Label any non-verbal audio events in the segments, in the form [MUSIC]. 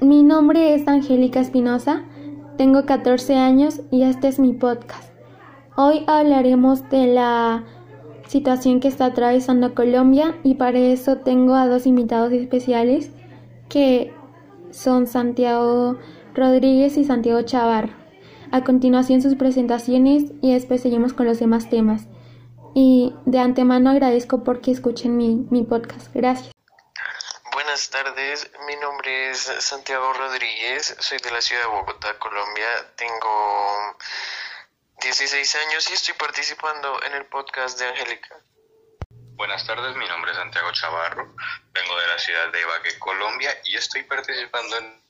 Mi nombre es Angélica Espinosa, tengo 14 años y este es mi podcast. Hoy hablaremos de la situación que está atravesando Colombia y para eso tengo a dos invitados especiales que son Santiago Rodríguez y Santiago Chavarro. A continuación sus presentaciones y después seguimos con los demás temas. Y de antemano agradezco porque escuchen mi, mi podcast. Gracias. Buenas tardes, mi nombre es Santiago Rodríguez, soy de la ciudad de Bogotá, Colombia, tengo 16 años y estoy participando en el podcast de Angélica. Buenas tardes, mi nombre es Santiago Chavarro, vengo de la ciudad de Ibagué, Colombia y estoy participando en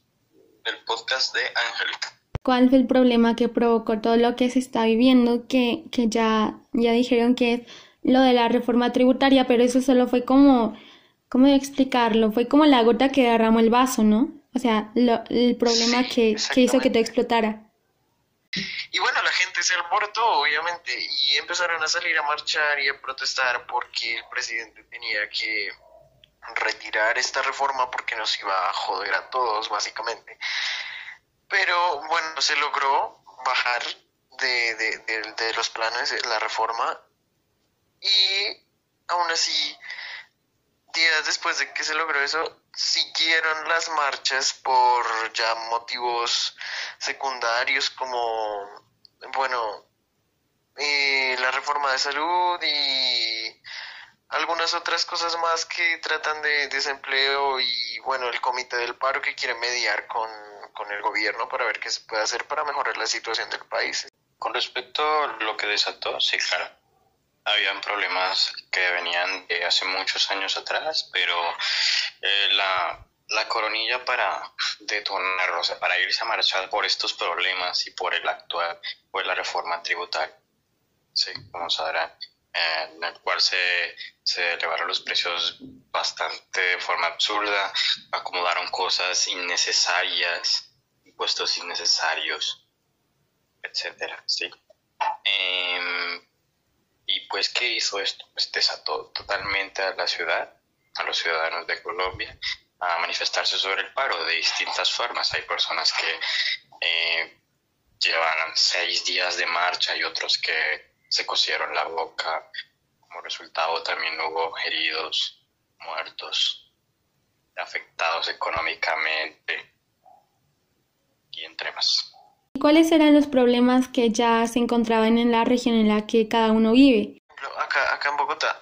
el podcast de Angélica. ¿Cuál fue el problema que provocó todo lo que se está viviendo? Que, que ya, ya dijeron que es lo de la reforma tributaria, pero eso solo fue como ¿cómo explicarlo? Fue como la gota que derramó el vaso, ¿no? O sea, lo, el problema que, que, hizo que te explotara. Y bueno, la gente se alborotó, obviamente, y empezaron a salir a marchar y a protestar porque el presidente tenía que retirar esta reforma porque nos iba a joder a todos, básicamente. Pero bueno, se logró bajar de, de, de, de los planes la reforma y aún así días después de que se logró eso, siguieron las marchas por ya motivos secundarios como, bueno, eh, la reforma de salud y algunas otras cosas más que tratan de desempleo y, bueno, el comité del paro que quiere mediar con, con el gobierno para ver qué se puede hacer para mejorar la situación del país. Con respecto a lo que desató, sí, claro habían problemas que venían de hace muchos años atrás, pero eh, la, la, coronilla para detonar, o sea, para irse a marchar por estos problemas y por el actual, fue la reforma tributaria, sí, como sabrán, eh, en el cual se, se elevaron los precios bastante de forma absurda, acomodaron cosas innecesarias, impuestos innecesarios, etcétera, sí. Eh, y pues, ¿qué hizo esto? Pues desató totalmente a la ciudad, a los ciudadanos de Colombia, a manifestarse sobre el paro de distintas formas. Hay personas que eh, llevan seis días de marcha y otros que se cosieron la boca. Como resultado también hubo heridos, muertos, afectados económicamente y entre más. ¿Cuáles eran los problemas que ya se encontraban en la región en la que cada uno vive? Acá, acá en Bogotá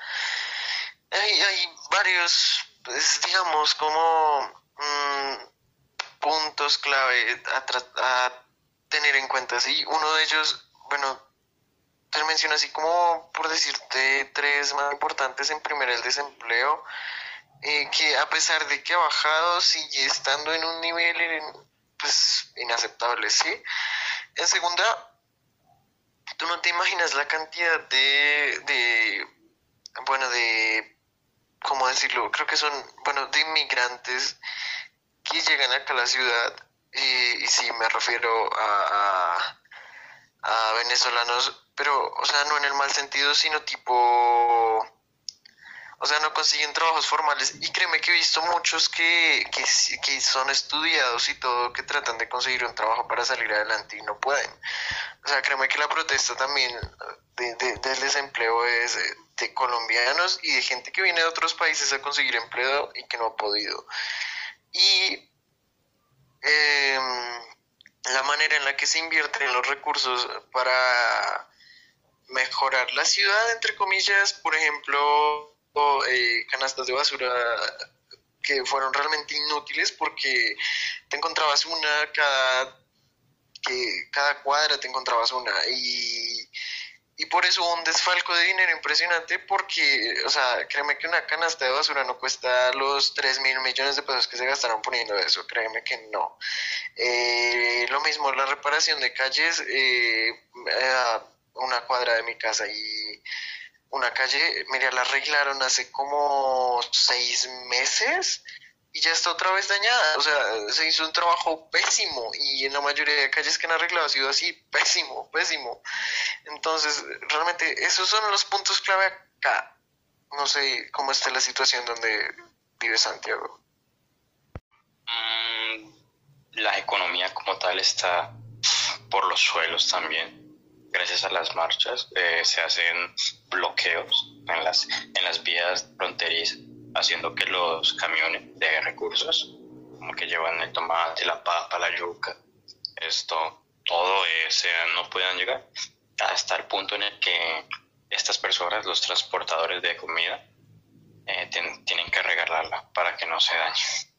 hay, hay varios, pues, digamos, como mmm, puntos clave a, a, tener en cuenta. ¿sí? Uno de ellos, bueno, te menciono así como por decirte tres más importantes. En primer, el desempleo, eh, que a pesar de que ha bajado, sigue estando en un nivel pues inaceptable, ¿sí? En segunda, tú no te imaginas la cantidad de, de bueno, de, ¿cómo decirlo? Creo que son, bueno, de inmigrantes que llegan acá a la ciudad, y, y sí, me refiero a, a, a venezolanos, pero, o sea, no en el mal sentido, sino tipo o sea, no consiguen trabajos formales. Y créeme que he visto muchos que, que, son estudiados y todo, que tratan de conseguir un trabajo para salir adelante y no pueden. O sea, créeme que la protesta también de, de, del desempleo es de colombianos y de gente que viene de otros países a conseguir empleo y que no ha podido. Y eh, la manera en la que se invierten los recursos para mejorar la ciudad, entre comillas, por ejemplo, eh, canastas de basura que fueron realmente inútiles porque te encontrabas una cada que cada cuadra te encontrabas una y, y por eso un desfalco de dinero impresionante porque, o sea, créeme que una canasta de basura no cuesta los 3 mil millones de pesos que se gastaron poniendo eso, créeme que no. Eh, lo mismo la reparación de calles, eh, una cuadra de mi casa y una calle, mira, la arreglaron hace como seis meses y ya está otra vez dañada. O sea, se hizo un trabajo pésimo y en la mayoría de calles que han arreglado ha sido así, pésimo, pésimo. Entonces, realmente esos son los puntos clave acá. No sé cómo está la situación donde vive Santiago. Mm, mental está por los suelos también. Gracias a las marchas eh, se hacen bloqueos en las, en las vías fronterizas, haciendo que los camiones de recursos, como que llevan el tomate, la papa, la yuca, esto, todo ese, no puedan llegar hasta el punto en el que estas personas, los transportadores de comida, eh, tienen que regalarla para que no se dañe.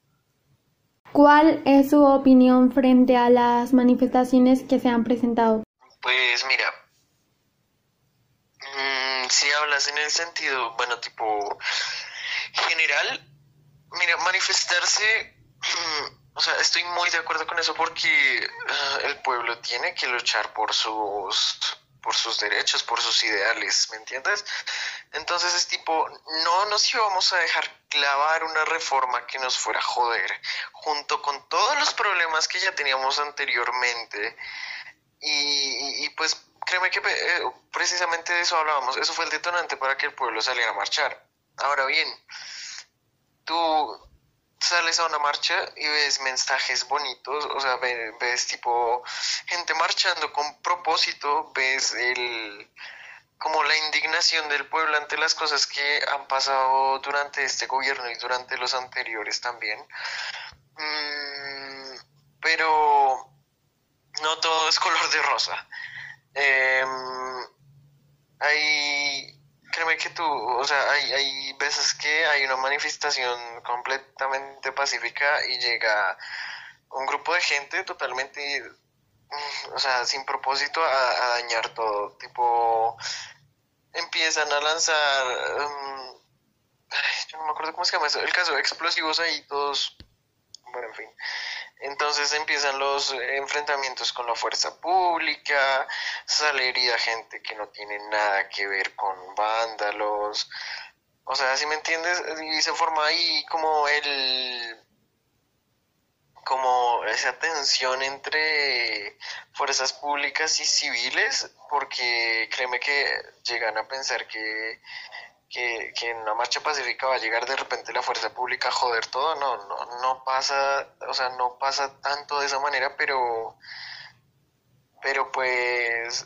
¿Cuál es su opinión frente a las manifestaciones que se han presentado? Pues mira, mm, si hablas en el sentido, bueno, tipo general, mira, manifestarse, o sea, estoy muy de acuerdo con eso porque ah, el pueblo tiene que luchar por sus por sus derechos, por sus ideales, ¿me entiendes? Entonces es tipo, no nos íbamos a dejar clavar una reforma que nos fuera a joder, junto con todos los problemas que ya teníamos anteriormente. Y, pues créeme que eh, precisamente de eso hablábamos, eso fue el detonante para que el pueblo saliera a marchar. Ahora bien, tú sales a una marcha y ves mensajes bonitos, o sea, ves, tipo gente marchando con propósito, ves el como la indignación del pueblo ante las cosas que han pasado durante este gobierno y durante los anteriores también. Mm, pero no todo es color de rosa. Em, hay créeme que tú, o sea, hay, hay veces que hay una manifestación completamente pacífica y llega un grupo de gente totalmente, mm, o sea, sin propósito a, dañar todo. Tipo, empiezan a lanzar, um, yo no me acuerdo cómo se llama eso, el caso, explosivos ahí todos, bueno, en fin. Entonces empiezan los enfrentamientos con la fuerza pública, sale herida gente que no tiene nada que ver con vándalos. O sea, si me entiendes, y se forma ahí como el como esa tensión entre fuerzas públicas y civiles, porque créeme que llegan a pensar que que, en una marcha pacífica va a llegar de repente la fuerza pública a joder todo, no, no, no pasa, o sea, no pasa tanto de esa manera, pero, pero pues,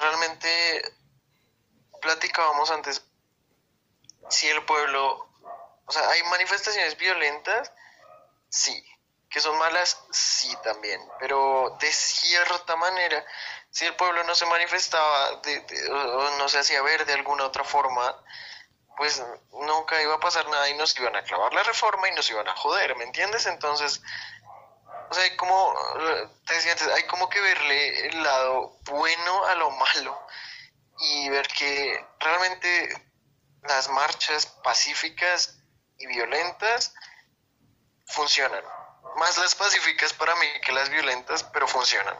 realmente platicábamos antes, si el pueblo, o sea, hay manifestaciones violentas, sí, que son malas, sí también, pero de cierta manera si el pueblo no se manifestaba o no se hacía ver de alguna otra forma, pues nunca iba a pasar nada y nos iban a clavar la reforma y nos iban a joder, ¿me entiendes? Entonces, o sea, hay como, te decía antes, hay como que verle el lado bueno a lo malo y ver que realmente las marchas pacíficas y violentas funcionan. Más las pacíficas para mí que las violentas, pero funcionan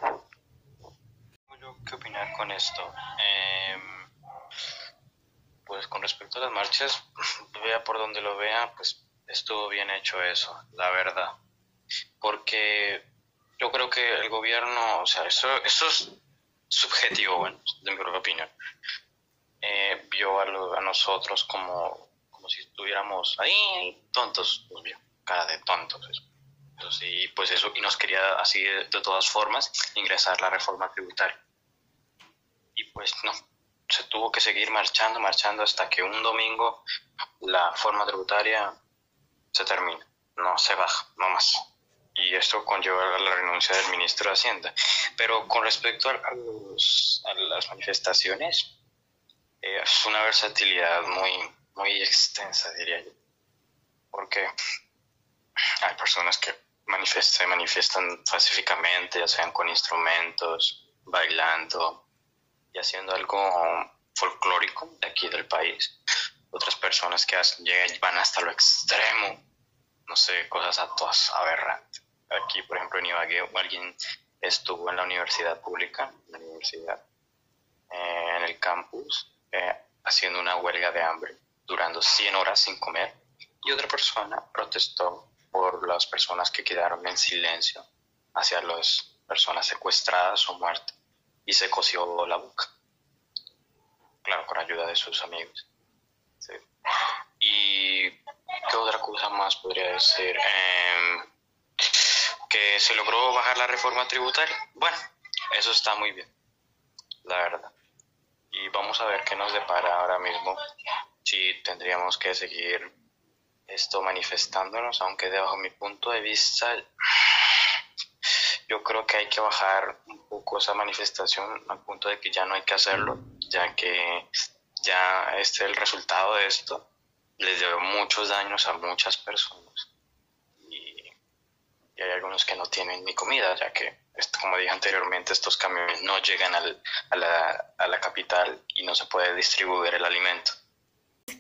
qué opinar con esto. Em, pues con respecto a las marchas, [LAUGHS] vea por donde lo vea, pues estuvo bien hecho eso, la verdad. Porque yo creo que el gobierno, o sea, eso, eso es subjetivo, bueno, de mi propia opinión. Eh, vio a, a, nosotros como, como si estuviéramos ahí tontos, pues cara de tontos. Eso. y pues eso, y nos quería así de todas formas ingresar la reforma tributaria pues no, se tuvo que seguir marchando, marchando hasta que un domingo la forma tributaria se termina, no se baja, no más. Y esto conlleva la renuncia del ministro de Hacienda. Pero con respecto a, las manifestaciones, eh, es una versatilidad muy, muy extensa, diría yo. Porque hay personas que se manifiestan pacíficamente, ya sean con instrumentos, bailando, y haciendo algo folclórico de aquí del país. Otras personas que llegan, van hasta lo extremo, no sé, cosas a todas aberrantes. Aquí, por ejemplo, en Ibagué, alguien estuvo en la universidad pública, en la universidad, eh, en el campus, eh, haciendo una huelga de hambre, durando 100 horas sin comer, y otra persona protestó por las personas que quedaron en silencio hacia las personas secuestradas o muertas y se cosió la boca. Claro, con ayuda de sus amigos. ¿Y qué otra cosa más podría decir? Em, que se logró bajar la reforma tributaria. Bueno, eso está muy bien, la verdad. Y vamos a ver qué nos depara ahora mismo, si tendríamos que seguir esto manifestándonos, aunque debajo mi punto de vista, yo creo que hay que bajar un poco esa manifestación al punto de que ya no hay que hacerlo, ya que ya este el resultado de esto les dio muchos daños a muchas personas y, hay algunos que no tienen ni comida, ya que, como dije anteriormente, estos camiones no llegan al, a, la, a la capital y no se puede distribuir el alimento.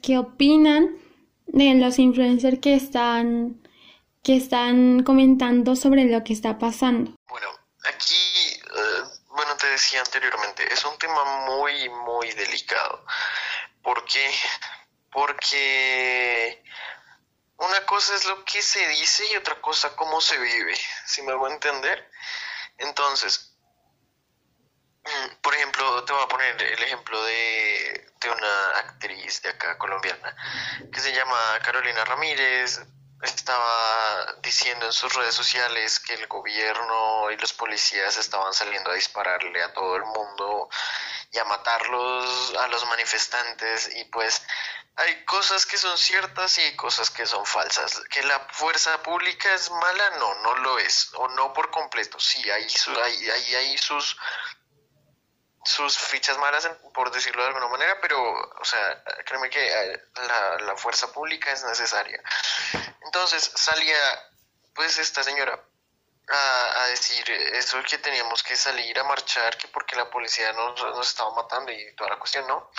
¿Qué opinan de los influencers que están que están comentando sobre lo que está pasando? Bueno, aquí, te decía anteriormente, es un tema muy, muy delicado. ¿Por qué? Porque una cosa es lo que se dice y otra cosa cómo se vive, si me voy a entender. Entonces, por ejemplo, te voy a poner el ejemplo de, de una actriz de acá colombiana que se llama Carolina Ramírez, estaba diciendo en sus redes sociales que el gobierno y los policías estaban saliendo a dispararle a todo el mundo y a matarlos a los manifestantes y pues hay cosas que son ciertas y cosas que son falsas. Que la fuerza pública es mala, no, no lo es, o no por completo. Sí, hay, hay, hay, hay sus sus fichas malas, por decirlo de alguna manera, pero, o sea, créeme que eh, la, la fuerza pública es necesaria. Entonces salía, pues, esta señora a, a, decir eso que teníamos que salir a marchar, que porque la policía nos, nos estaba matando y toda la cuestión, ¿no?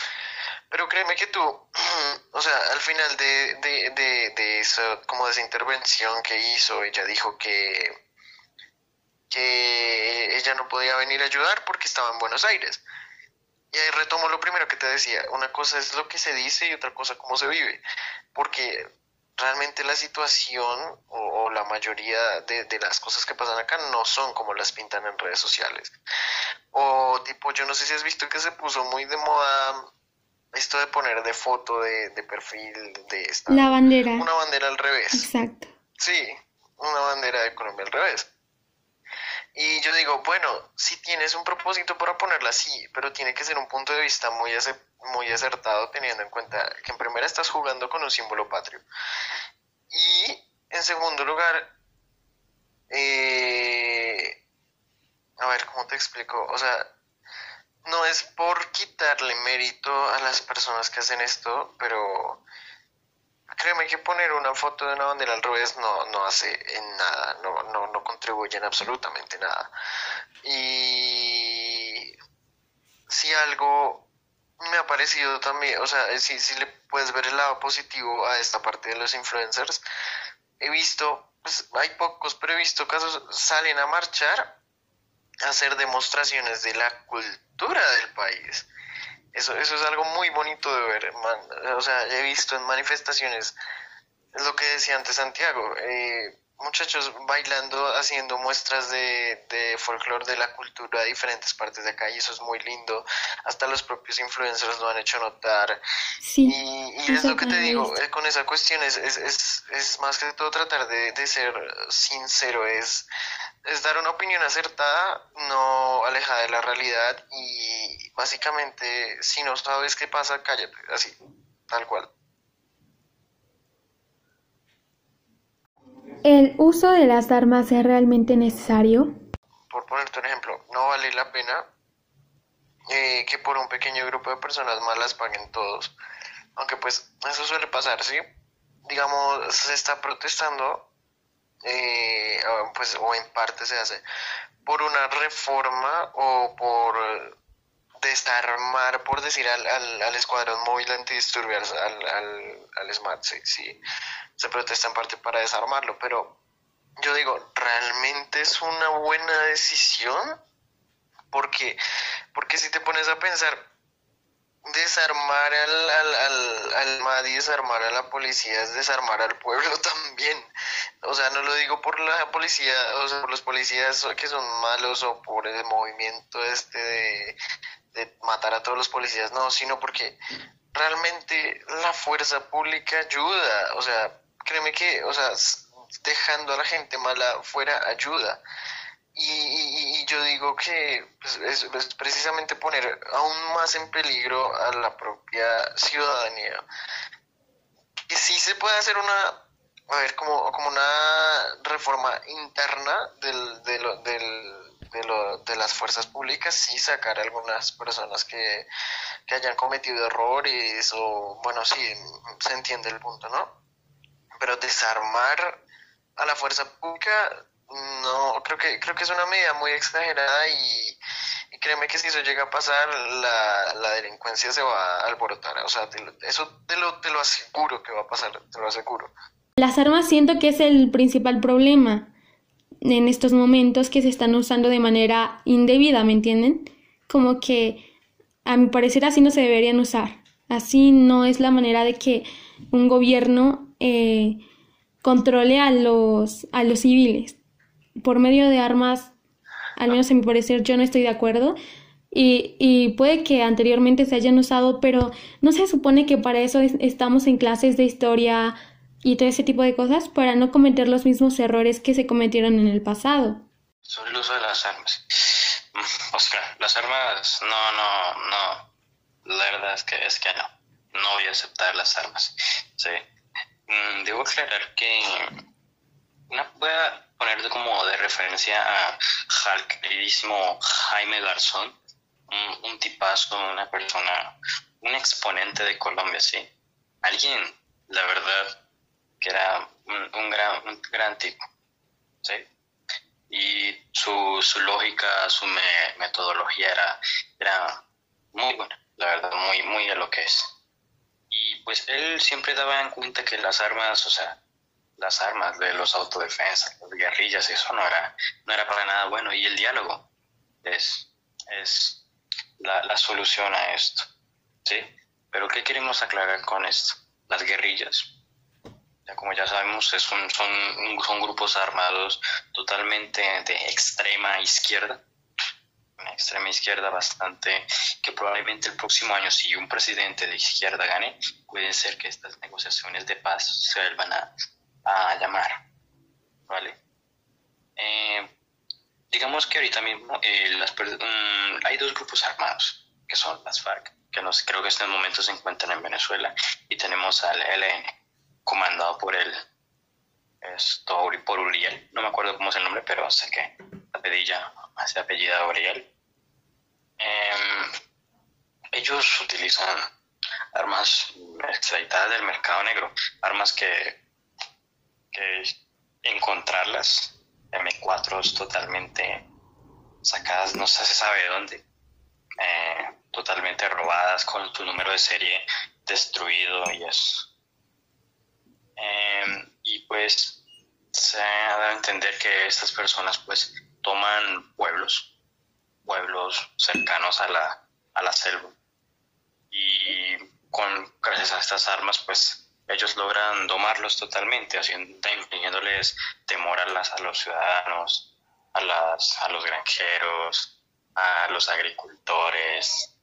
Pero créeme que tú, [CLEARS THROAT] o sea, al final de, de, de, de eso, como de esa intervención que hizo, ella dijo que que ella no podía venir a ayudar porque estaba en Buenos Aires. Y ahí retomo lo primero que te decía, una cosa es lo que se dice y otra cosa cómo se vive, porque realmente la situación o, la mayoría de, de, las cosas que pasan acá no son como las pintan en redes sociales. O tipo, yo no sé si has visto que se puso muy de moda esto de poner de foto, de, de perfil, de esta... La bandera. Una bandera al revés. Exacto. Sí, una bandera de Colombia al revés. Y yo digo, bueno, si tienes un propósito para ponerla así, pero tiene que ser un punto de vista muy, muy acertado teniendo en cuenta que en primera estás jugando con un símbolo patrio. Y en segundo lugar, eh, a ver, ¿cómo te explico? O sea, no es por quitarle mérito a las personas que hacen esto, pero créeme que poner una foto de una bandera al revés no, no hace en nada, no, no, no contribuye en absolutamente nada. Y si algo me ha parecido también, o sea, si, si le puedes ver el lado positivo a esta parte de los influencers, he visto, pues hay pocos, pero he visto casos, salen a marchar a hacer demostraciones de la cultura del país. Eso, eso es algo muy bonito de ver, o sea, he visto en manifestaciones, es lo que decía antes Santiago, eh, muchachos bailando, haciendo muestras de, de folclore de la cultura de diferentes partes de acá y eso es muy lindo. Hasta los propios influencers lo han hecho notar. Sí, y, y es lo que te digo, eh, con esa cuestión es, es, es, es, más que todo tratar de, de ser sincero, es, es dar una opinión acertada, no alejada de la realidad y básicamente si no sabes qué pasa, cállate, así, tal cual. ¿El uso de las armas es realmente necesario? Por ponerte un ejemplo, no vale la pena eh, que por un pequeño grupo de personas malas paguen todos. Aunque pues eso suele pasar, ¿sí? Digamos, se está protestando eh, pues, o en parte se hace por una reforma o por desarmar, por decir, al, al, escuadrón móvil antidisturbios, al, al, al SMART, sí, sí, se protesta en parte para desarmarlo, pero yo digo, ¿realmente es una buena decisión? Porque, porque si te pones a pensar, desarmar al, al, al, al MAD y desarmar a la policía es desarmar al pueblo [LAUGHS] también. O sea, no lo digo por la policía, o sea, por los policías que son malos o por el movimiento este de, de matar a todos los policías, no, sino porque realmente la fuerza pública ayuda. O sea, créeme que, o sea, dejando a la gente mala fuera ayuda. Y, yo digo que pues, es, precisamente poner aún más en peligro a la propia ciudadanía. Que sí se puede hacer una, a ver, como, como una reforma interna del, de, de, de las fuerzas públicas, sí sacar a algunas personas que, que hayan cometido errores o, bueno, sí, se entiende el punto, ¿no? Pero desarmar a la fuerza pública no, creo que, creo que es una medida muy exagerada y, créeme que si eso llega a pasar, la, la delincuencia se va a alborotar. O sea, eso te lo, te lo aseguro que va a pasar, te lo aseguro. Las armas siento que es el principal problema en estos momentos que se están usando de manera indebida, ¿me entienden? Como que a mi parecer así no se deberían usar. Así no es la manera de que un gobierno eh, controle a los, a los civiles por medio de armas, al menos en mi parecer, yo no estoy de acuerdo. Y, y, puede que anteriormente se hayan usado, pero no se supone que para eso estamos en clases de historia y todo ese tipo de cosas, para no cometer los mismos errores que se cometieron en el pasado. Sobre el uso de las armas. [LAUGHS] Oscar, las armas, no, no, no. La verdad es que, es que no. No voy a aceptar las armas. Sí. Mm, debo aclarar que una, voy a poner como de referencia a, al queridísimo Jaime Garzón, un, tipazo, una persona, un exponente de Colombia, sí. Alguien, la verdad, que era un, gran, un gran tipo, sí. Y su, su lógica, su metodología era, era muy buena, la verdad, muy, muy a lo que es. Y pues él siempre daba en cuenta que las armas, o sea, las armas de los autodefensas, las guerrillas, eso no era, no era para nada bueno. Y el diálogo es, es la, solución a esto. ¿sí? Pero ¿qué queremos aclarar con esto? Las guerrillas. Ya como ya sabemos, es son, son grupos armados totalmente de extrema izquierda, una extrema izquierda bastante, que probablemente el próximo año, si un presidente de izquierda gane, puede ser que estas negociaciones de paz se vuelvan a, a llamar, ¿vale? Eh, digamos que ahorita mismo eh, mm, hay dos grupos armados, que son las FARC, que nos, creo que en este momento se encuentran en Venezuela, y tenemos al ELN, comandado por el esto, por Uriel, no me acuerdo cómo es el nombre, pero sé que pedilla hace apellida Uriel. Em, ellos utilizan armas extraditadas del mercado negro, armas que que encontrarlas, M4 totalmente sacadas, no se sabe de dónde, eh, totalmente robadas con tu número de serie destruido y eso. Y pues se ha dado a entender que estas personas pues toman pueblos, pueblos cercanos a la, a la selva y con gracias a estas armas pues ellos logran domarlos totalmente, haciendo, infligiéndoles temor a, las, a los ciudadanos, a, las, a los granjeros, a los agricultores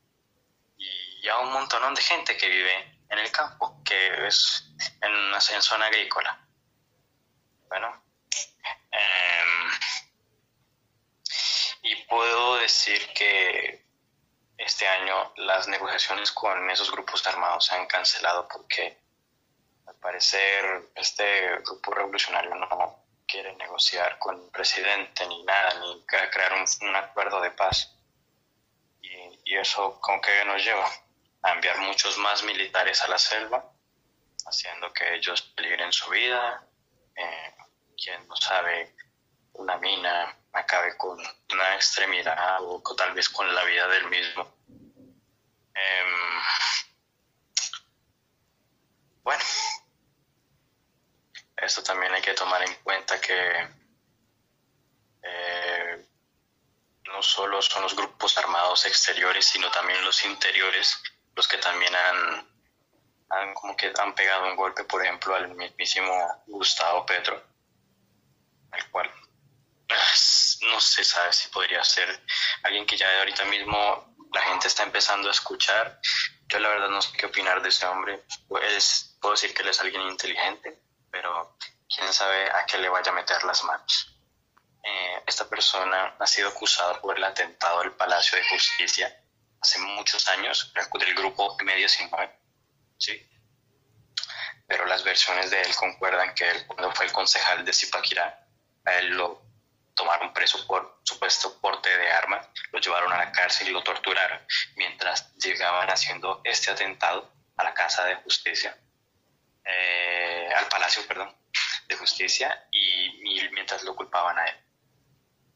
y a un montón de gente que vive en el campo, que es en una zona agrícola. Bueno, em, y puedo decir que este año las negociaciones con esos grupos armados se han cancelado porque al parecer, este grupo revolucionario no quiere negociar con el presidente ni nada, ni crear un, acuerdo de paz. Y, eso con qué nos lleva a enviar muchos más militares a la selva, haciendo que ellos peligren su vida. Eh, quien no sabe, una mina acabe con una extremidad o tal vez con la vida del mismo. Em, bueno, esto también hay que tomar en cuenta que eh, no solo son los grupos armados exteriores, sino también los interiores los que también han, han como que han pegado un golpe, por ejemplo, al mismísimo Gustavo Petro, el cual pues, no se sabe si podría ser alguien que ya ahorita mismo la gente está empezando a escuchar. Yo la verdad no sé qué opinar de ese hombre. Pues, puedo decir que él es alguien inteligente, pero quién sabe a qué le vaya a meter las manos. Eh, esta persona ha sido acusada por el atentado del Palacio de Justicia hace muchos años, del grupo M19, ¿sí? Pero las versiones de él concuerdan que él, cuando fue el concejal de Zipaquirá, a él lo tomaron preso por supuesto porte de armas, lo llevaron a la cárcel y lo torturaron mientras llegaban haciendo este atentado a la Casa de Justicia, eh, al Palacio, perdón, de Justicia y, mientras lo culpaban a él.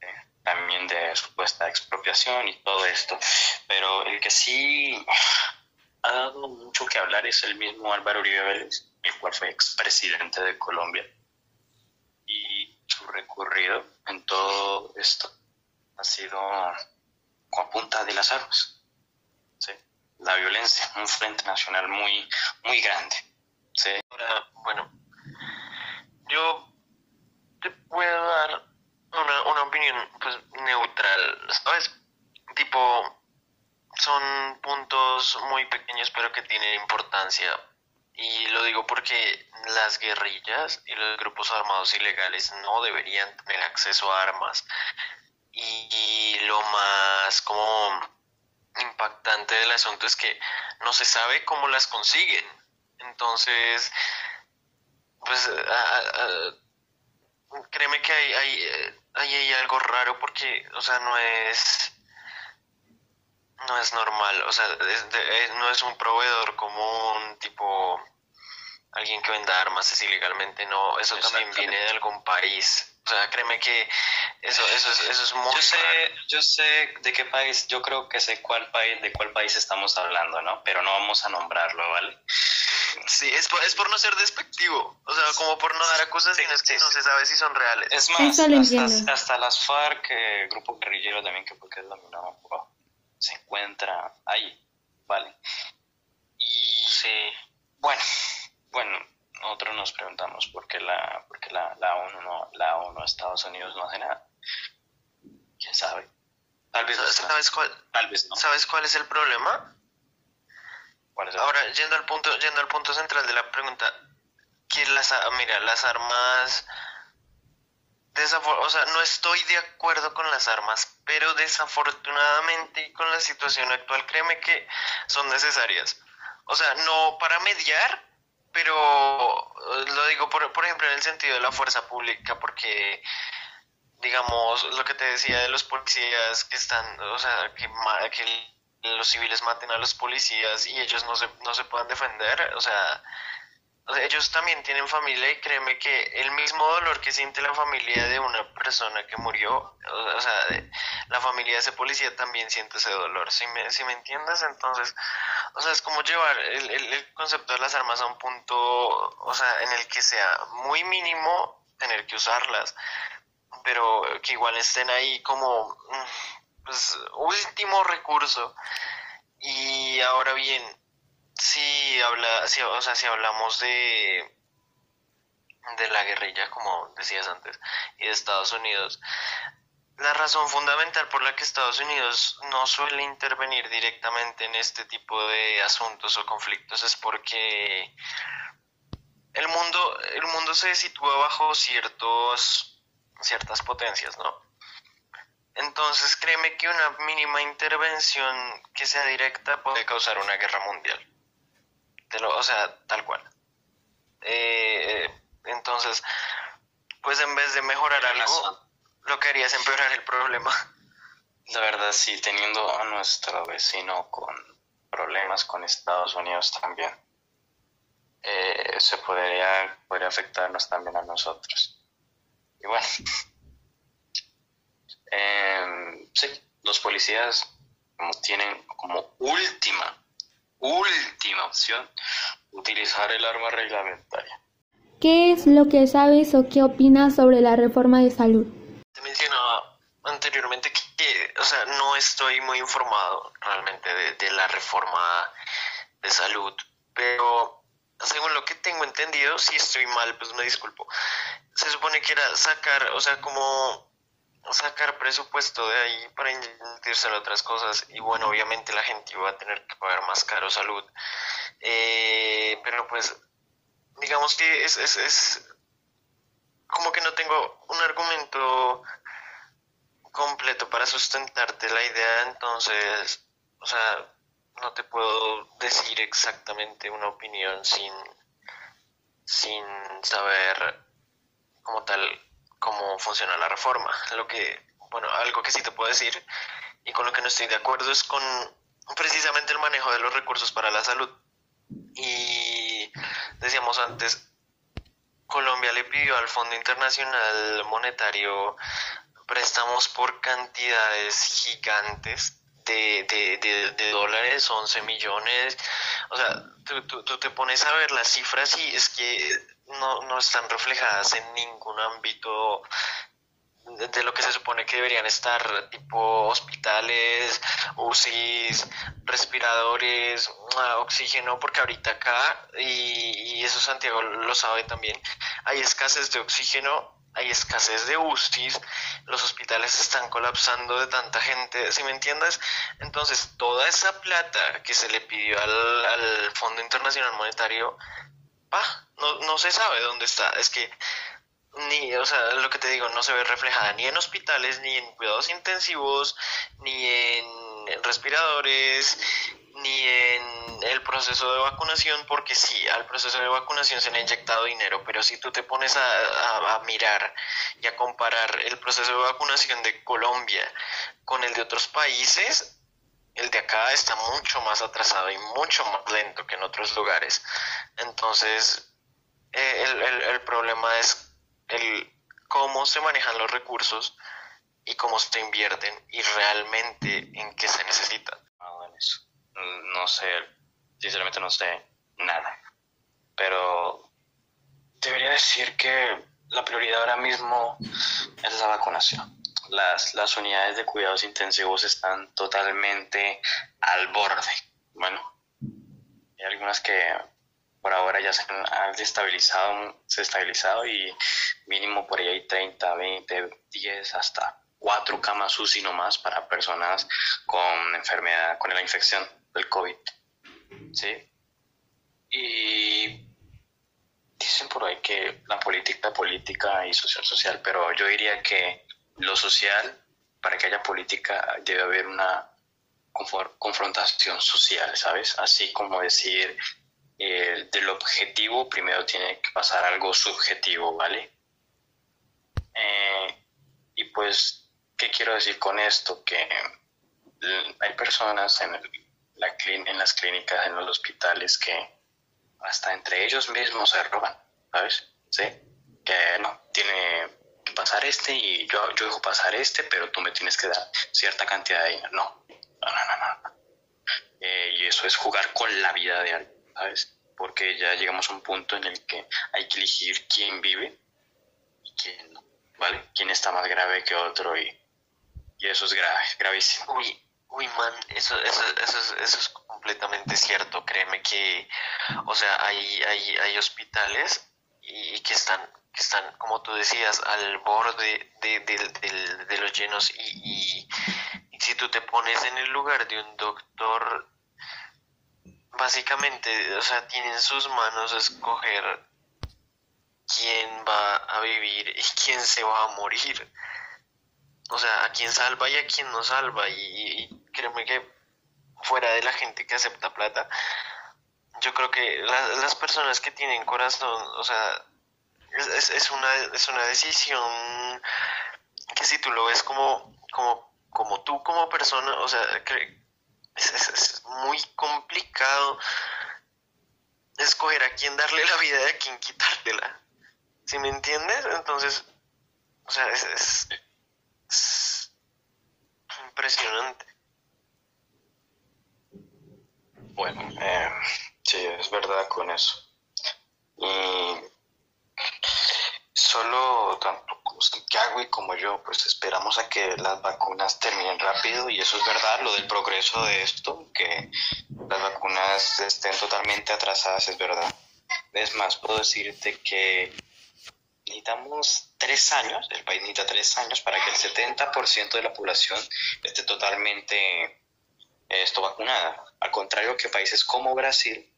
Eh, también de supuesta expropiación y todo esto. Pero el que sí ha dado mucho que hablar es el mismo Álvaro Uribe Vélez, el cual fue expresidente de Colombia. Su recorrido en todo esto ha sido con punta de las armas. La violencia, un frente nacional muy, muy grande. ¿sí? Bueno, yo te puedo dar una, una opinión pues neutral, ¿sabes? Tipo, son puntos muy pequeños pero que tienen importancia. Y lo digo porque las guerrillas y los grupos armados ilegales no deberían tener acceso a armas. Y, lo más como impactante del asunto es que no se sabe cómo las consiguen. Entonces, pues créeme que hay, hay, hay algo raro porque, o sea, no es no es normal, o sea, eh, no es un proveedor común, tipo alguien que venda armas es ilegalmente, no, eso también viene de algún país. O sea, créeme que eso, eso, es, eso es muy yo sé, yo sé de qué país, yo creo que sé cuál país, de cuál país estamos hablando, ¿no? Pero no vamos a nombrarlo, ¿vale? Sí, es por, es por no ser despectivo, o sea, como por no dar acusaciones que no se sabe si son reales. Es más, hasta, hasta, las FARC, eh, grupo guerrillero también que porque es dominado, se encuentra ahí, ¿vale? Y sí. bueno, bueno, nosotros nos preguntamos por qué la, por qué la, la ONU no, la ONU Estados Unidos no hace nada. ¿Quién sabe? Tal vez ¿Sabes, cuál, tal vez no. ¿Sabes cuál es el problema? Ahora, yendo al punto, yendo al punto central de la pregunta, que las, mira, las armas o sea, no estoy de acuerdo con las armas, pero desafortunadamente con la situación actual, créeme que son necesarias. O sea, no para mediar, pero eh, lo digo, por, por ejemplo, en el sentido de la fuerza pública, porque, digamos, lo que te decía de los policías que están, o sea, que, que los civiles maten a los policías y ellos no se, no se puedan defender, o sea, ellos también tienen familia y créeme que el mismo dolor que siente la familia de una persona que murió, o sea, la familia de ese policía también siente ese dolor, si me, si me entiendes, entonces, o sea, es como llevar el, el, concepto de las armas a un punto, o sea, en el que sea muy mínimo tener que usarlas, pero que igual estén ahí como, mm, pues, último recurso. Y ahora bien, si habla, si, o sea, si hablamos de de la guerrilla, como decías antes, y de Estados Unidos, la razón fundamental por la que Estados Unidos no suele intervenir directamente en este tipo de asuntos o conflictos es porque el mundo, el mundo se sitúa bajo ciertos, ciertas potencias, ¿no? Entonces créeme que una mínima intervención que sea directa puede causar una guerra mundial o sea, tal cual. Eh, entonces, pues en vez de mejorar algo, lo que haría es empeorar el problema. La verdad, sí, teniendo a nuestro vecino con problemas con Estados Unidos también, eh, se podría, podría afectarnos también a nosotros. Y bueno, [LAUGHS] eh, sí, los policías como tienen como última última opción, utilizar el arma reglamentaria. ¿Qué es lo que sabes o qué opinas sobre la reforma de salud? Te mencionaba anteriormente que, o sea, no estoy muy informado realmente de, la reforma de salud, pero según lo que tengo entendido, si estoy mal, pues me disculpo. Se supone que era sacar, o sea, como sacar presupuesto de ahí para invertirse en otras cosas y bueno, obviamente la gente iba a tener que pagar más caro salud. Eh, pero pues, digamos que es, es, es, como que no tengo un argumento completo para sustentarte la idea, entonces, o sea, no te puedo decir exactamente una opinión sin, sin saber como tal cómo funciona la reforma. Lo que, bueno, algo que sí te puedo decir y con lo que no estoy de acuerdo es con precisamente el manejo de los recursos para la salud. Y decíamos antes, Colombia le pidió al Fondo Internacional Monetario préstamos por cantidades gigantes de, de, de, dólares, 11 millones. O sea, tú, tú, te pones a ver las cifras y es que no, no están reflejadas en ningún ámbito de lo que se supone que deberían estar, tipo hospitales, UCIs, respiradores, ah, oxígeno, porque ahorita acá, y, y eso Santiago lo sabe también, hay escasez de oxígeno hay escasez de UCIs, los hospitales están colapsando de tanta gente, si me entiendes? Entonces, toda esa plata que se le pidió al, al Fondo Internacional Monetario, no, no se sabe dónde está. Es que ni, o sea, lo que te digo, no se ve reflejada ni en hospitales, ni en cuidados intensivos, ni en respiradores, ni en el proceso de vacunación, porque sí, al proceso de vacunación se le ha inyectado dinero, pero si tú te pones a, a, mirar y a comparar el proceso de vacunación de Colombia con el de otros países, el de acá está mucho más atrasado y mucho más lento que en otros lugares. Entonces, eh, el, el, el problema es el cómo se manejan los recursos y cómo se invierten y realmente en qué se necesitan. Ah, no sé, sinceramente no sé nada. Pero debería decir que la prioridad ahora mismo es la vacunación. Las, las unidades de cuidados intensivos están totalmente al borde. Bueno, hay algunas que por ahora ya se han estabilizado, se estabilizado y mínimo por ahí hay 30, 20, 10, hasta 4 camas UCI nomás para personas con enfermedad, con la infección del COVID. ¿Sí? Y dicen por ahí que la política política y social social, pero yo diría que lo social, para que haya política, debe haber una confrontación social, ¿sabes? Así como decir, eh, del objetivo primero tiene que pasar algo subjetivo, ¿vale? Eh, y pues, ¿qué quiero decir con esto? Que hay personas en el, en las clínicas, en los hospitales, que hasta entre ellos mismos se roban, ¿sabes? ¿Sí? No, tiene pasar este y yo, yo dejo pasar este, pero tú me tienes que dar cierta cantidad de dinero. No, no, no, no. Eh, y eso es jugar con la vida de alguien, ¿sabes? Porque ya llegamos a un punto en el que hay que elegir quién vive y quién no, ¿vale? Quién está más grave que otro y, y eso es grave, gravísimo. Uy, Uy, man, eso, eso, eso, es, eso es completamente cierto. Créeme que, o sea, hay, hay, hay hospitales y, que están, que están, como tú decías, al borde de, de, los llenos y, si tú te pones en el lugar de un doctor, básicamente, o sea, tiene en sus manos escoger quién va a vivir y quién se va a morir o sea, a quién salva y a quién no salva. Y, créeme que fuera de la gente que acepta plata, yo creo que las personas que tienen corazón, o sea, es, es, una, es una decisión que si tú lo ves como, como, como tú como persona, o sea, es, es, muy complicado escoger a quién darle la vida y a quién quitártela. ¿Sí me entiendes? Entonces, o sea, es, impresionante. Bueno, eh, sí, es verdad con eso. Y solo tanto Santiago y como yo, pues esperamos a que las vacunas terminen rápido y eso es verdad, lo del progreso de esto, que las vacunas estén totalmente atrasadas, es verdad. Es más, puedo decirte que necesitamos tres años, el país necesita tres años para que el 70% de la población esté totalmente esto vacunada. Al contrario que países como Brasil,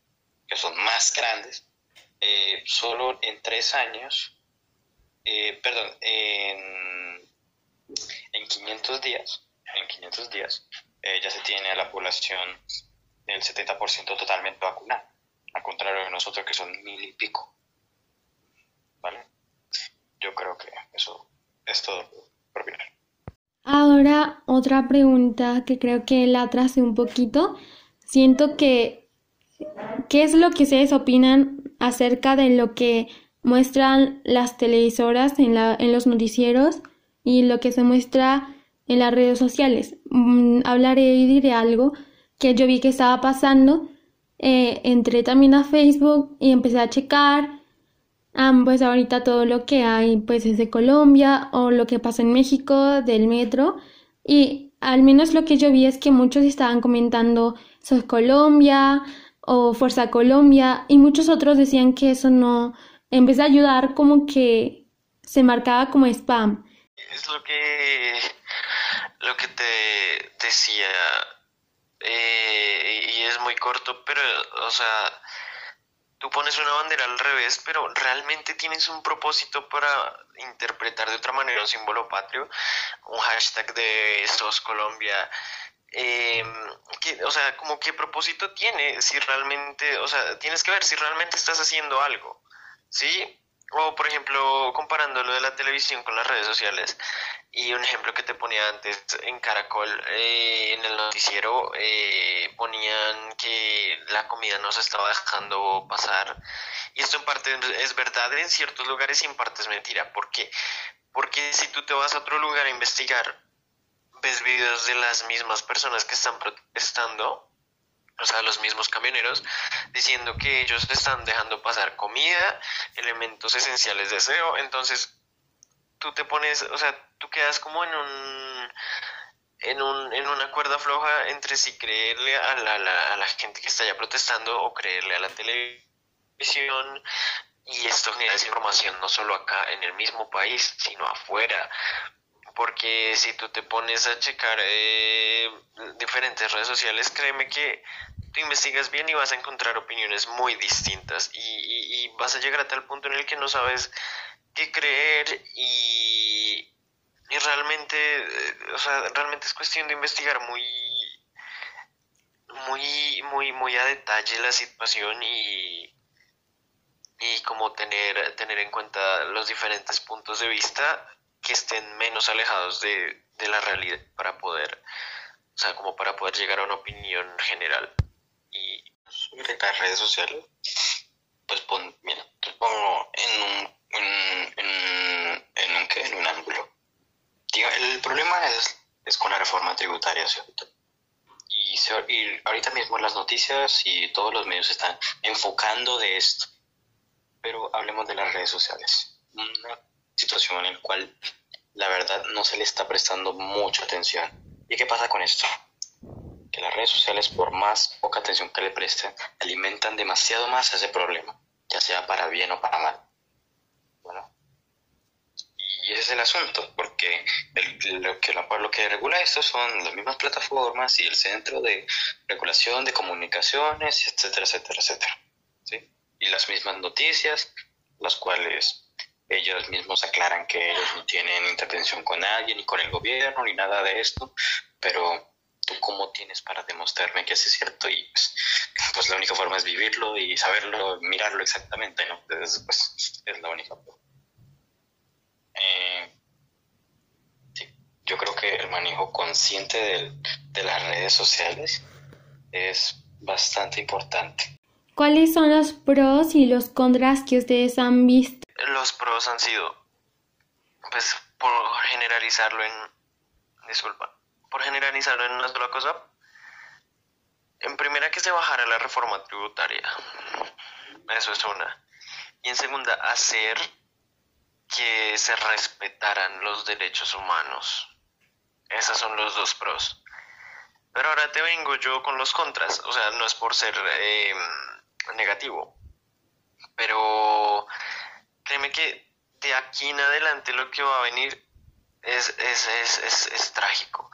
que son más grandes, eh, solo en tres años eh, perdón, en, en 500 días, en 500 días, eh, ya se tiene a la población del 70% totalmente vacunada, al contrario de nosotros que son mil y pico. ¿Vale? Yo creo que eso es todo por opinar. Ahora otra pregunta que creo que la tracé un poquito. Siento que, ¿qué es lo que ustedes opinan acerca de lo que muestran las televisoras en, la, en los noticieros y lo que se muestra en las redes sociales? Mm, hablaré y diré algo que yo vi que estaba pasando. Eh, entré también a Facebook y empecé a checar pues ahorita todo lo que hay pues es de Colombia o lo que pasa en México del metro y al menos lo que yo vi es que muchos estaban comentando Soy Colombia o Fuerza Colombia y muchos otros decían que eso no en vez de ayudar como que se marcaba como spam. Es lo que lo que te decía eh, y es muy corto pero o sea tú pones una bandera al revés, pero realmente tienes un propósito para interpretar de otra manera un símbolo patrio, un hashtag de estos Colombia. Eh, o sea, como qué propósito tiene, si realmente, o sea, tienes que ver si realmente estás haciendo algo, ¿sí? O, por ejemplo, comparando lo de la televisión con las redes sociales, y un ejemplo que te ponía antes en Caracol, eh, en el noticiero, eh, ponían que la comida no se estaba dejando pasar. Y esto en parte es verdad en ciertos lugares y en parte es mentira. ¿Por qué? Porque si tú te vas a otro lugar a investigar, ves videos de las mismas personas que están protestando o sea, los mismos camioneros, diciendo que ellos están dejando pasar comida, elementos esenciales de aseo, entonces tú te pones, o sea, tú quedas como en un en, un, en una cuerda floja entre si creerle a la, a la gente que está ya protestando o creerle a la televisión. Y esto genera desinformación no solo acá en el mismo país, sino afuera porque si tú te pones a checar eh, diferentes redes sociales, créeme que tú investigas bien y vas a encontrar opiniones muy distintas. Y, vas a llegar a tal punto en el que no sabes qué creer y, y realmente, eh, o sea, realmente es cuestión de investigar muy muy muy muy a detalle la situación y y como tener tener en cuenta los diferentes puntos de vista que estén menos alejados de, la realidad para poder, o sea, como para poder llegar a una opinión general. Y sobre las redes sociales, pues pon, mira, te pongo en un, en, en, en un, ¿qué? en un ángulo. el problema es, es con la reforma tributaria, ¿cierto? Y, y ahorita mismo las noticias y todos los medios están enfocando de esto. Pero hablemos de las redes sociales. Situación en la cual la verdad no se le está prestando mucha atención. ¿Y qué pasa con esto? Que las redes sociales, por más poca atención que le presten, alimentan demasiado más ese problema, ya sea para bien o para mal. Bueno, y ese es el asunto, porque lo, que, lo que regula esto son las mismas plataformas y el centro de regulación de comunicaciones, etcétera, etcétera, etcétera. ¿sí? Y las mismas noticias, las cuales ellos mismos aclaran que ellos no tienen intervención con nadie, ni con el gobierno, ni nada de esto, pero tú cómo tienes para demostrarme que eso es cierto y pues, pues, la única forma es vivirlo y saberlo, mirarlo exactamente, ¿no? Entonces, pues es la única forma. Eh, sí, yo creo que el manejo consciente de, de las redes sociales es bastante importante. ¿Cuáles son los pros y los contras que ustedes han visto los pros han sido, pues por generalizarlo en, disculpa, por generalizarlo en una sola cosa, en primera que se bajara la reforma tributaria, eso es una, y en segunda hacer que se respetaran los derechos humanos, esos son los dos pros. Pero ahora te vengo yo con los contras, o sea, no es por ser eh, negativo, pero aquí en adelante lo que va a venir es, es, es, es, trágico.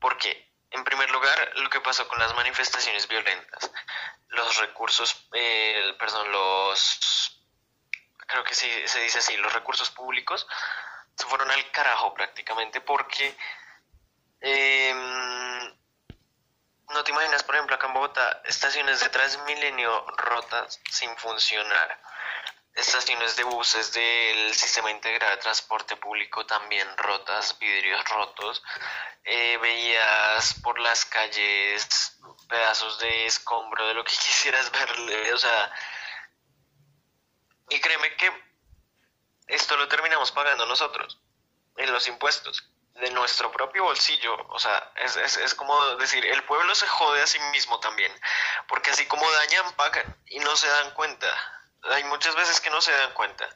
Porque, en primer lugar, lo que pasó con las manifestaciones violentas, los recursos, eh, perdón, los creo que sí se dice así, los recursos públicos se fueron al carajo prácticamente porque em, no te imaginas, por ejemplo, acá en Bogotá, estaciones de Transmilenio rotas sin funcionar. Estaciones de buses del sistema integrado de transporte público también rotas, vidrios rotos. Eh, veías por las calles pedazos de escombro de lo que [LAUGHS] quisieras verle, o sea, y créeme que esto lo terminamos pagando nosotros, en los impuestos, de nuestro propio bolsillo. O sea, es, es, es como decir, el pueblo se jode a sí mismo también, porque así como dañan, pagan y no se dan cuenta. Hay muchas veces que no se dan cuenta.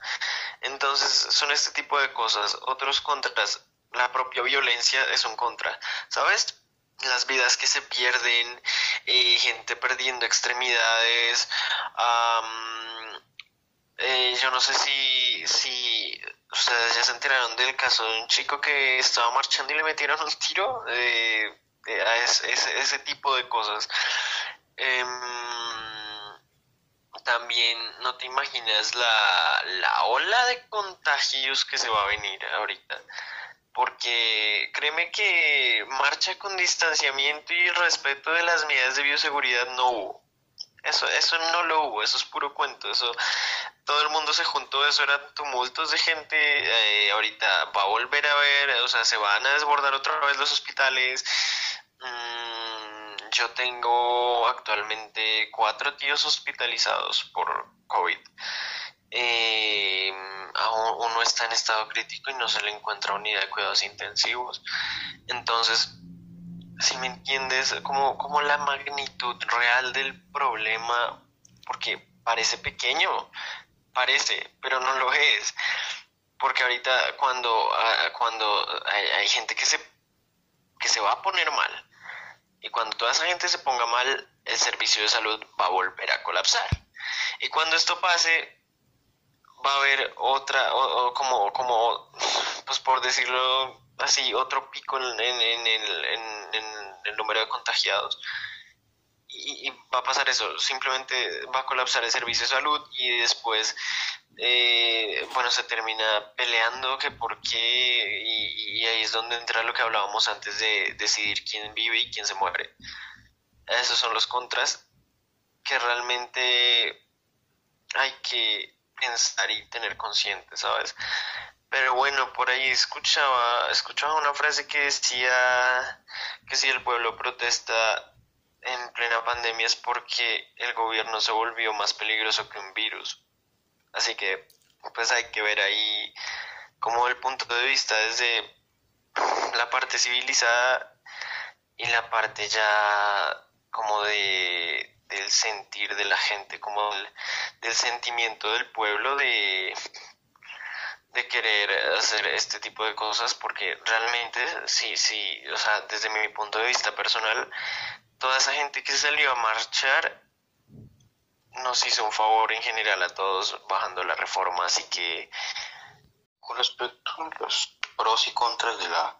Entonces son este tipo de cosas. Otros contras, la propia violencia es un contra. ¿Sabes? las vidas que se pierden, eh, gente perdiendo extremidades, eh, yo no sé si, si ustedes ya se enteraron del caso de un chico que estaba marchando y le metieron un tiro, eh, eh, a ese, ese, tipo de cosas. También no te imaginas la, la ola de contagios que se va a venir ahorita porque créeme que marcha con distanciamiento y respeto de las medidas de bioseguridad no hubo. Eso, eso no lo hubo, eso es puro cuento, eso todo el mundo se juntó, eso eran tumultos de gente, eh, ahorita va a volver a ver, o sea, se van a desbordar otra vez los hospitales. Yo tengo actualmente cuatro tíos hospitalizados por COVID. Eh, uno está en estado crítico y no se le encuentra unidad de cuidados intensivos. Entonces, si me entiendes, como, como la magnitud real del problema, porque parece pequeño, parece, pero no lo es. Porque ahorita cuando, ah, cuando hay, gente que se, que se va a poner mal, y cuando toda esa gente se ponga mal, el servicio de salud va a volver a colapsar. Y cuando esto pase, va a haber otra, o, como, pues por decirlo así, otro pico en, en, en el número de contagiados y, va a pasar eso, simplemente va a colapsar el servicio de salud y después, eh, bueno, se termina peleando que por qué y, ahí es donde entra lo que hablábamos antes de decidir quién vive y quién se muere. Esos son los contras que realmente hay que pensar y tener consciente, ¿sabes? Pero bueno, por ahí escuchaba, escuchaba una frase que decía que si el pueblo protesta en plena pandemia es porque el gobierno se volvió más peligroso que un virus. Así que pues hay que ver ahí como el punto de vista desde la parte civilizada y la parte ya como de del sentir de la gente, como del, sentimiento del pueblo de, de querer hacer este tipo de cosas porque realmente sí, sí, o sea, desde mi punto de vista personal, toda esa gente que salió a marchar nos hizo un favor en general a todos bajando la reforma, así que con respecto a los pros y contras de la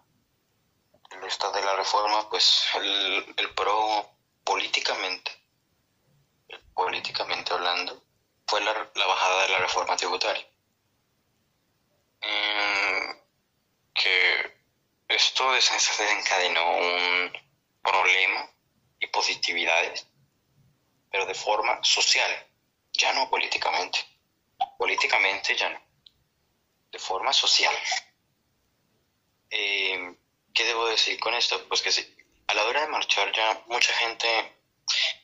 de, de la reforma, pues el, el pro políticamente, políticamente hablando, fue la, la bajada de la reforma tributaria. Mm, que esto desencadenó un problema y positividades, pero de forma social, ya no políticamente. Políticamente ya no, de forma social. Eh, ¿Qué debo decir con esto? Pues que sí, a la hora de marchar ya mucha gente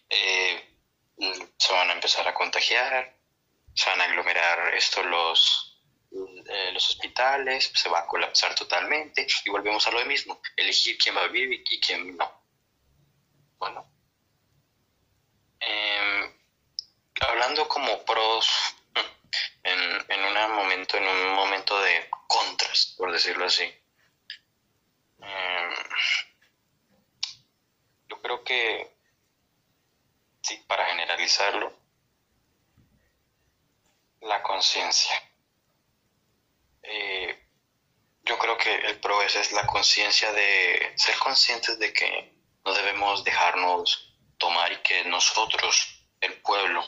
eh, se van a empezar a contagiar, se van a aglomerar esto los, eh, los hospitales, se va a colapsar totalmente y volvemos a lo mismo, elegir quién va a vivir y quién no. Bueno, em, hablando como pros [LAUGHS] en, en un momento, en un momento de contras, por decirlo así. Em, yo creo que sí, para generalizarlo, la conciencia. Eh, yo creo que el pro es la conciencia de ser conscientes de que no debemos dejarnos tomar y que nosotros, el pueblo,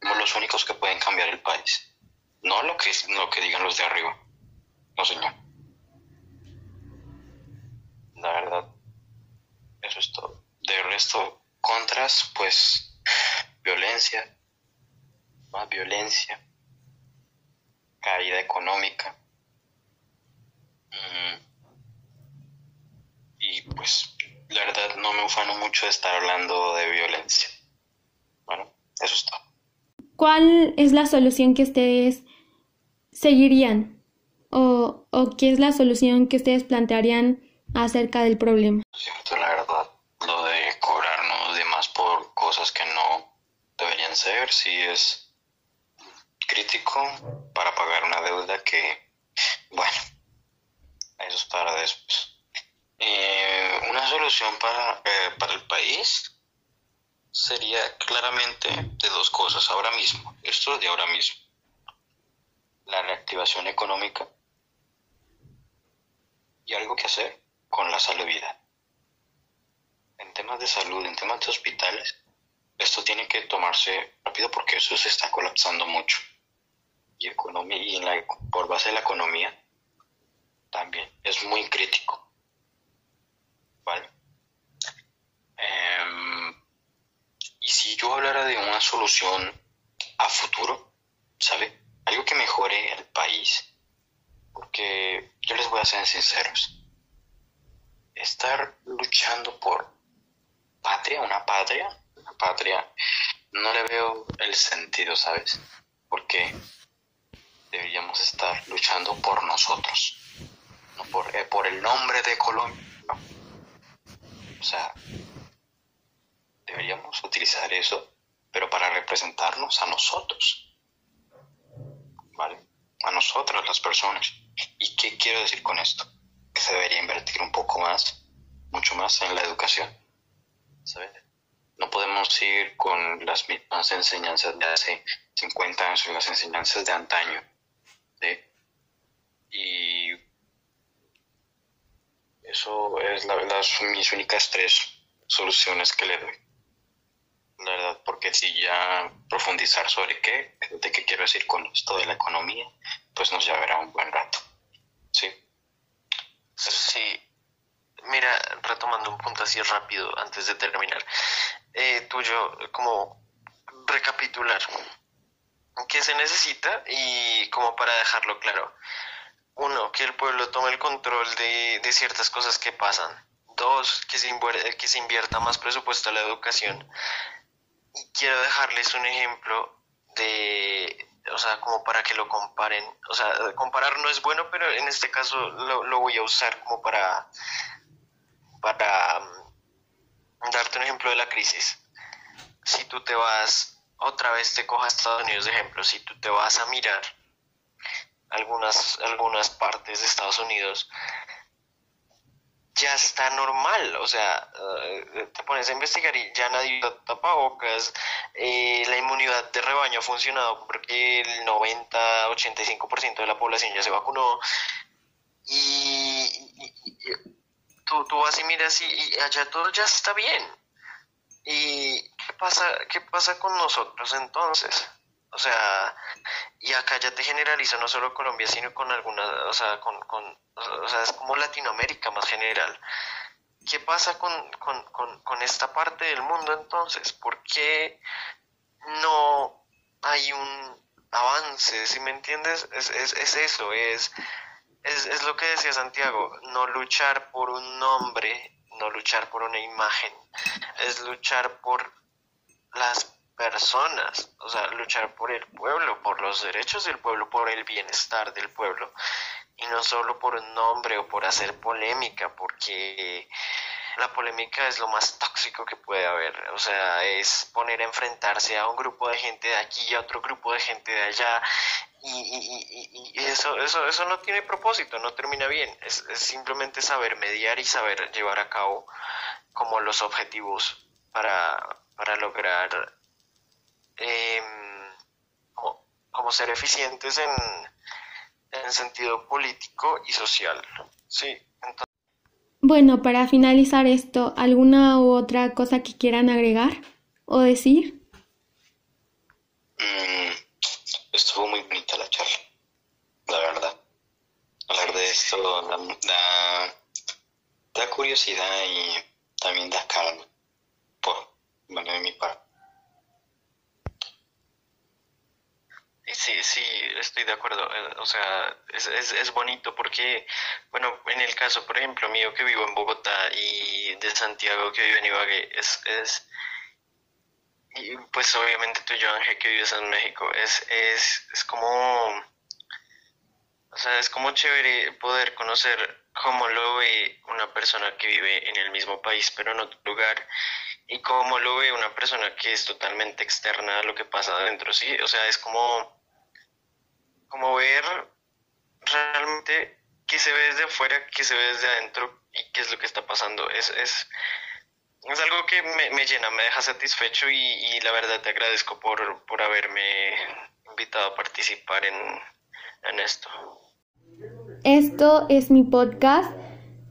somos los únicos que pueden cambiar el país. no lo que, lo que digan los de arriba. No, señor. La verdad, eso es todo. De resto, contras, pues, violencia, más violencia, caída económica. Mm. Y pues, la verdad, no me ufano mucho de estar hablando de violencia. Bueno, eso es todo. ¿Cuál es la solución que ustedes seguirían? ¿O, o qué es la solución que ustedes plantearían acerca del problema? Cierto, la verdad, lo de cobrarnos de más por cosas que no deberían ser, sí es crítico para pagar una deuda que, bueno, eso es para después. Eh, una solución para, eh, para el país sería claramente de dos cosas ahora mismo, esto es de ahora mismo. La reactivación económica y algo que hacer con la salud. En temas de salud, en temas de hospitales, esto tiene que tomarse rápido porque eso se está colapsando mucho. Y, economía, y en la, por base de la economía también es muy crítico. Em, y si yo hablara de una solución a futuro, ¿sabe? Algo que mejore el país. Porque yo les voy a ser sinceros estar luchando por patria, una patria, una patria, no le veo el sentido, ¿sabes? Porque deberíamos estar luchando por nosotros, no por, eh, el nombre de Colombia. Sea, deberíamos utilizar eso, pero para representarnos a nosotros, ¿vale? A nosotros, las personas. ¿Y qué quiero decir con esto? se debería invertir un poco más, mucho más en la educación. ¿sabes? No podemos ir con las mismas enseñanzas de hace 50 años, las enseñanzas de antaño. Y eso es la verdad, son mis únicas tres soluciones que le doy. La verdad, porque si ya profundizar sobre qué, de qué quiero decir con esto de la economía, pues nos llevará un buen rato. Sí. Sí, mira, retomando un punto así rápido antes de terminar, eh, tuyo, como recapitular, ¿qué se necesita? Y como para dejarlo claro, uno, que el pueblo tome el control de, de ciertas cosas que pasan. Dos, que se, que se invierta más presupuesto a la educación. Y quiero dejarles un ejemplo de o sea, como para que lo comparen. O sea, comparar no es bueno, pero en este caso lo, voy a usar como para, para mm, darte un ejemplo de la crisis. Si tú te vas, otra vez te cojas Estados Unidos de ejemplo, si tú te vas a mirar algunas, algunas partes de Estados Unidos, ya está normal, o sea, eh, te pones a investigar y ya nadie tapabocas, eh, la inmunidad de rebaño ha funcionado porque el 90-85% de la población ya se vacunó y, tú, tú, vas y miras y, allá todo ya está bien. ¿Y qué pasa, qué pasa con nosotros entonces? O sea, y acá ya te generalizo no solo Colombia, sino con algunas, o sea, con, con, o sea, es como Latinoamérica más general. ¿Qué pasa con, con, con, con esta parte del mundo entonces? ¿Por qué no hay un avance? Si me entiendes, es, es, es eso, es, es, es lo que decía Santiago, no luchar por un nombre, no luchar por una imagen, es luchar por las personas, o sea, luchar por el pueblo, por los derechos del pueblo, por el bienestar del pueblo, y no solo por un nombre o por hacer polémica, porque la polémica es lo más tóxico que puede haber, o sea, es poner a enfrentarse a un grupo de gente de aquí y a otro grupo de gente de allá, y, eso, eso, eso no tiene propósito, no termina bien, es, es simplemente saber mediar y saber llevar a cabo como los objetivos para, para lograr eh, como, ser eficientes en, en sentido político y social. Sí, Bueno, para finalizar esto, ¿alguna u otra cosa que quieran agregar o decir? Mm, estuvo muy bonita la charla, la verdad. Hablar de esto da, da, curiosidad y también da calma, por, bueno, de mi parte. Sí, sí, estoy de acuerdo. Eh, o sea, es, es, es, bonito porque, bueno, en el caso, por ejemplo, mío que vivo en Bogotá y de Santiago que vive en Ibagué, es, es y pues obviamente tú, yo, Ángel, que vives en México, es, es, es como, o sea, es como chévere poder conocer cómo lo ve una persona que vive en el mismo país, pero en otro lugar, y cómo lo ve una persona que es totalmente externa a lo que pasa adentro, ¿sí? O sea, es como como ver realmente qué se ve desde afuera, qué se ve desde adentro y qué es lo que está pasando. Es, es, es algo que me, me, llena, me deja satisfecho y, y la verdad te agradezco por, por, haberme invitado a participar en, en esto. Esto es mi podcast.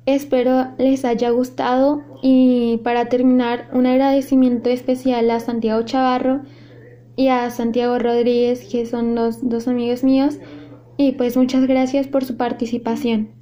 Espero les haya gustado y para terminar un agradecimiento especial a Santiago Chavarro y a Santiago Rodríguez, que son los dos amigos míos. Y pues muchas gracias por su participación.